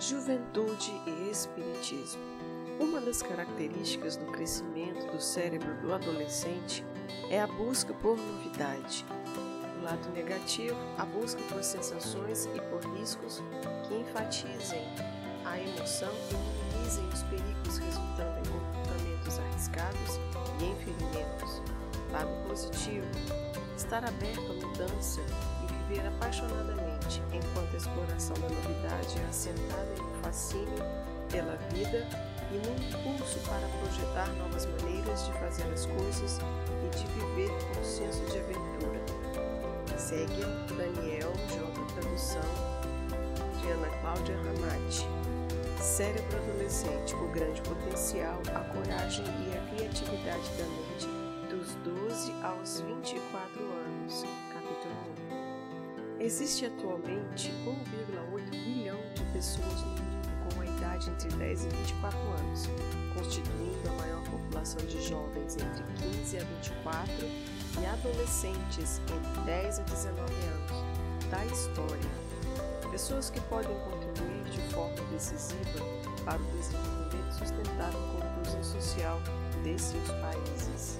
Juventude e Espiritismo. Uma das características do crescimento do cérebro do adolescente é a busca por novidade. Do lado negativo, a busca por sensações e por riscos que enfatizem a emoção e minimizem os perigos resultando em comportamentos arriscados e em ferimentos. Lado positivo, estar aberto à mudança viver apaixonadamente, enquanto a exploração da novidade é assentada em um fascínio pela vida e num impulso para projetar novas maneiras de fazer as coisas e de viver com senso de aventura. Segue Daniel J. Tradução de Ana Cláudia Ramati. Cérebro adolescente, o grande potencial, a coragem e a criatividade da mente dos 12 aos 24 anos. Capítulo 1. Existe atualmente 1,8 bilhão de pessoas no mundo com a idade entre 10 e 24 anos, constituindo a maior população de jovens entre 15 a 24 e adolescentes entre 10 a 19 anos da história. Pessoas que podem contribuir de forma decisiva para o desenvolvimento sustentável com inclusão social de seus países.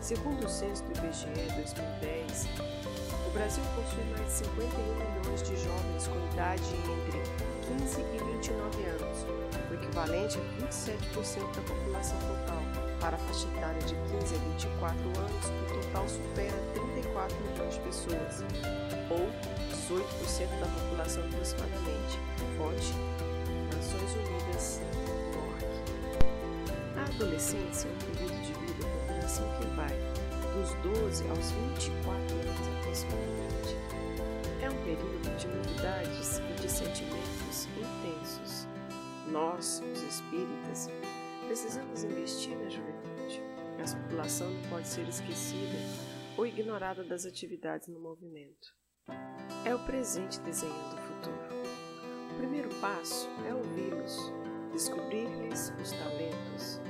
Segundo o censo do IBGE 2010, o Brasil possui mais de 51 milhões de jovens com idade entre 15 e 29 anos, o equivalente a 27% da população total. Para a faixa etária de 15 a 24 anos, o total supera 34 milhões de pessoas, ou 18% da população aproximadamente. Fonte: Nações Unidas, ORG. A adolescência é um período de vida dos 12 aos 24 anos aproximadamente. É um período de novidades e de sentimentos intensos. Nós, os espíritas, precisamos investir na juventude. Essa população não pode ser esquecida ou ignorada das atividades no movimento. É o presente desenhando o futuro. O primeiro passo é ouvi-los, descobrir-lhes os talentos,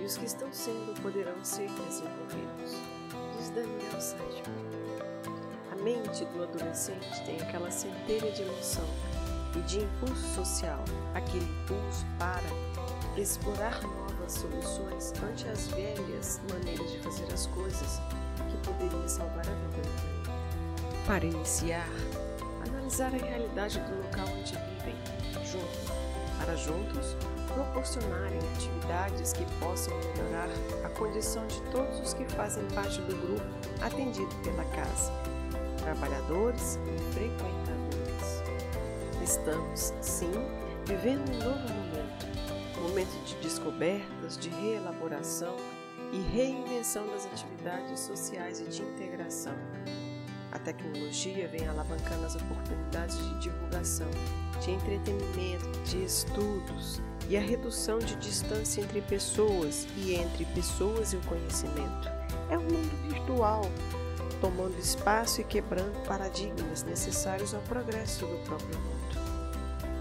e os que estão sendo poderão ser desenvolvidos, Daniel Seidman. A mente do adolescente tem aquela centelha de emoção e de impulso social, aquele impulso para explorar novas soluções ante as velhas maneiras de fazer as coisas que poderiam salvar a vida. Para iniciar, analisar a realidade do local onde vivem, junto, para juntos proporcionarem atividades que possam melhorar a condição de todos os que fazem parte do grupo atendido pela casa, trabalhadores e frequentadores. Estamos, sim, vivendo um novo momento, momento de descobertas, de reelaboração e reinvenção das atividades sociais e de integração. A tecnologia vem alavancando as oportunidades de divulgação, de entretenimento, de estudos e a redução de distância entre pessoas e entre pessoas e o conhecimento. É um mundo virtual, tomando espaço e quebrando paradigmas necessários ao progresso do próprio mundo.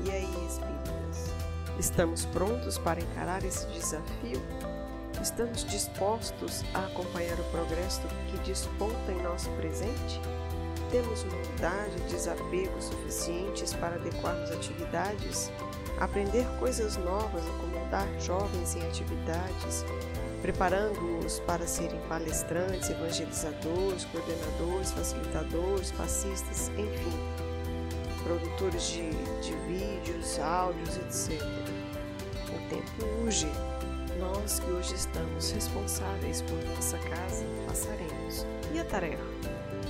E aí, espíritas, estamos prontos para encarar esse desafio? Estamos dispostos a acompanhar o progresso que desponta em nosso presente? Temos humildade e desapego suficientes para adequarmos atividades, aprender coisas novas, acomodar jovens em atividades, preparando-os para serem palestrantes, evangelizadores, coordenadores, facilitadores, passistas, enfim, produtores de, de vídeos, áudios, etc. O tempo urge. Nós que hoje estamos responsáveis por nossa casa, passaremos. E a tarefa?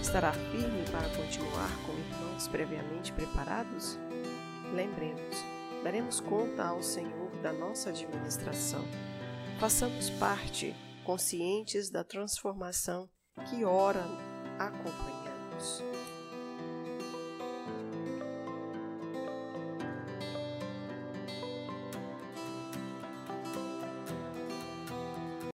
Estará firme para continuar com irmãos previamente preparados? Lembremos, daremos conta ao Senhor da nossa administração. Façamos parte, conscientes da transformação que ora acompanhamos.